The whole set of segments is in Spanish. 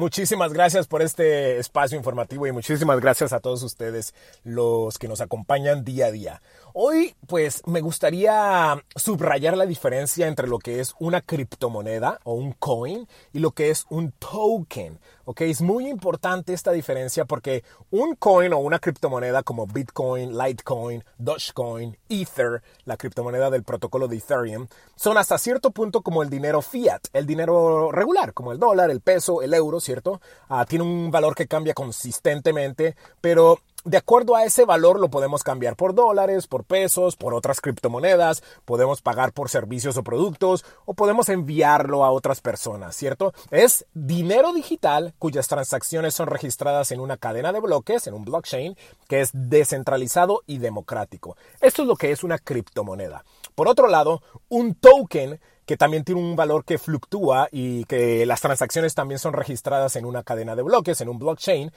Muchísimas gracias por este espacio informativo y muchísimas gracias a todos ustedes los que nos acompañan día a día. Hoy pues me gustaría subrayar la diferencia entre lo que es una criptomoneda o un coin y lo que es un token. ¿ok? Es muy importante esta diferencia porque un coin o una criptomoneda como Bitcoin, Litecoin, Dogecoin, Ether, la criptomoneda del protocolo de Ethereum, son hasta cierto punto como el dinero fiat, el dinero regular, como el dólar, el peso, el euro, ¿cierto? Ah, tiene un valor que cambia consistentemente, pero de acuerdo a ese valor lo podemos cambiar por dólares, por pesos, por otras criptomonedas, podemos pagar por servicios o productos o podemos enviarlo a otras personas, ¿cierto? Es dinero digital cuyas transacciones son registradas en una cadena de bloques, en un blockchain, que es descentralizado y democrático. Esto es lo que es una criptomoneda. Por otro lado, un token que también tiene un valor que fluctúa y que las transacciones también son registradas en una cadena de bloques, en un blockchain,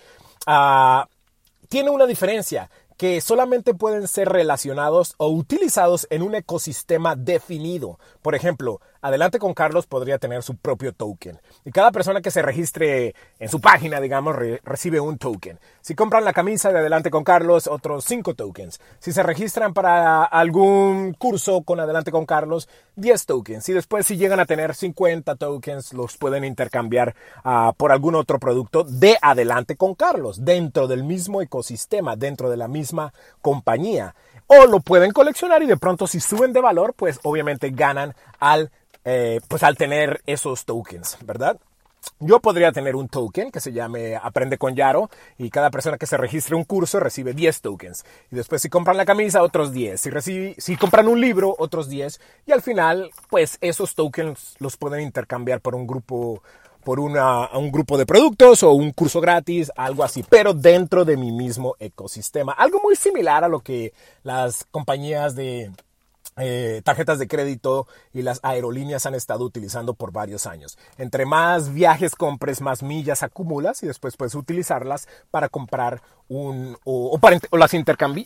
uh, tiene una diferencia que solamente pueden ser relacionados o utilizados en un ecosistema definido. Por ejemplo, Adelante con Carlos podría tener su propio token. Y cada persona que se registre en su página, digamos, recibe un token. Si compran la camisa de Adelante con Carlos, otros 5 tokens. Si se registran para algún curso con Adelante con Carlos, 10 tokens. Y después si llegan a tener 50 tokens, los pueden intercambiar uh, por algún otro producto de Adelante con Carlos, dentro del mismo ecosistema, dentro de la misma compañía. O lo pueden coleccionar y de pronto si suben de valor, pues obviamente ganan al eh, pues al tener esos tokens, ¿verdad? Yo podría tener un token que se llame Aprende con Yaro y cada persona que se registre un curso recibe 10 tokens. Y después si compran la camisa, otros 10. Si, si compran un libro, otros 10. Y al final, pues esos tokens los pueden intercambiar por un grupo por un grupo de productos o un curso gratis, algo así, pero dentro de mi mismo ecosistema. Algo muy similar a lo que las compañías de eh, tarjetas de crédito y las aerolíneas han estado utilizando por varios años. Entre más viajes compres, más millas acumulas y después puedes utilizarlas para comprar un, o, las,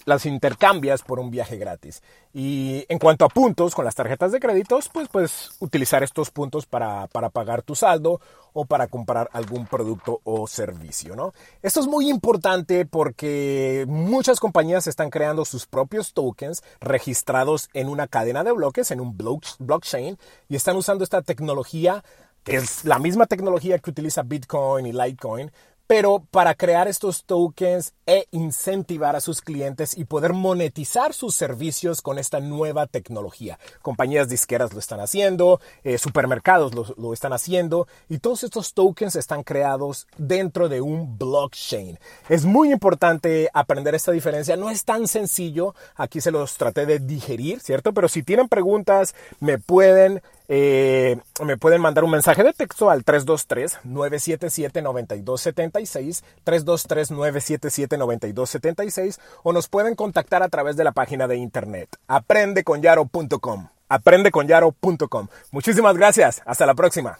las intercambias por un viaje gratis. Y en cuanto a puntos con las tarjetas de créditos, pues puedes utilizar estos puntos para pagar tu saldo o para comprar algún producto o servicio, ¿no? Esto es muy importante porque muchas compañías están creando sus propios tokens registrados en una cadena de bloques, en un blockchain, y están usando esta tecnología que es la misma tecnología que utiliza Bitcoin y Litecoin, pero para crear estos tokens e incentivar a sus clientes y poder monetizar sus servicios con esta nueva tecnología. Compañías disqueras lo están haciendo, eh, supermercados lo, lo, están haciendo y todos estos tokens están creados dentro de un blockchain. Es muy importante aprender esta diferencia. No es tan sencillo. Aquí se los traté de digerir, ¿cierto? Pero si tienen preguntas, me pueden eh, me pueden mandar un mensaje de texto al 323-977-9276, 323-977-9276 o nos pueden contactar a través de la página de internet aprendeconyaro.com. Aprendeconyaro.com. Muchísimas gracias. Hasta la próxima.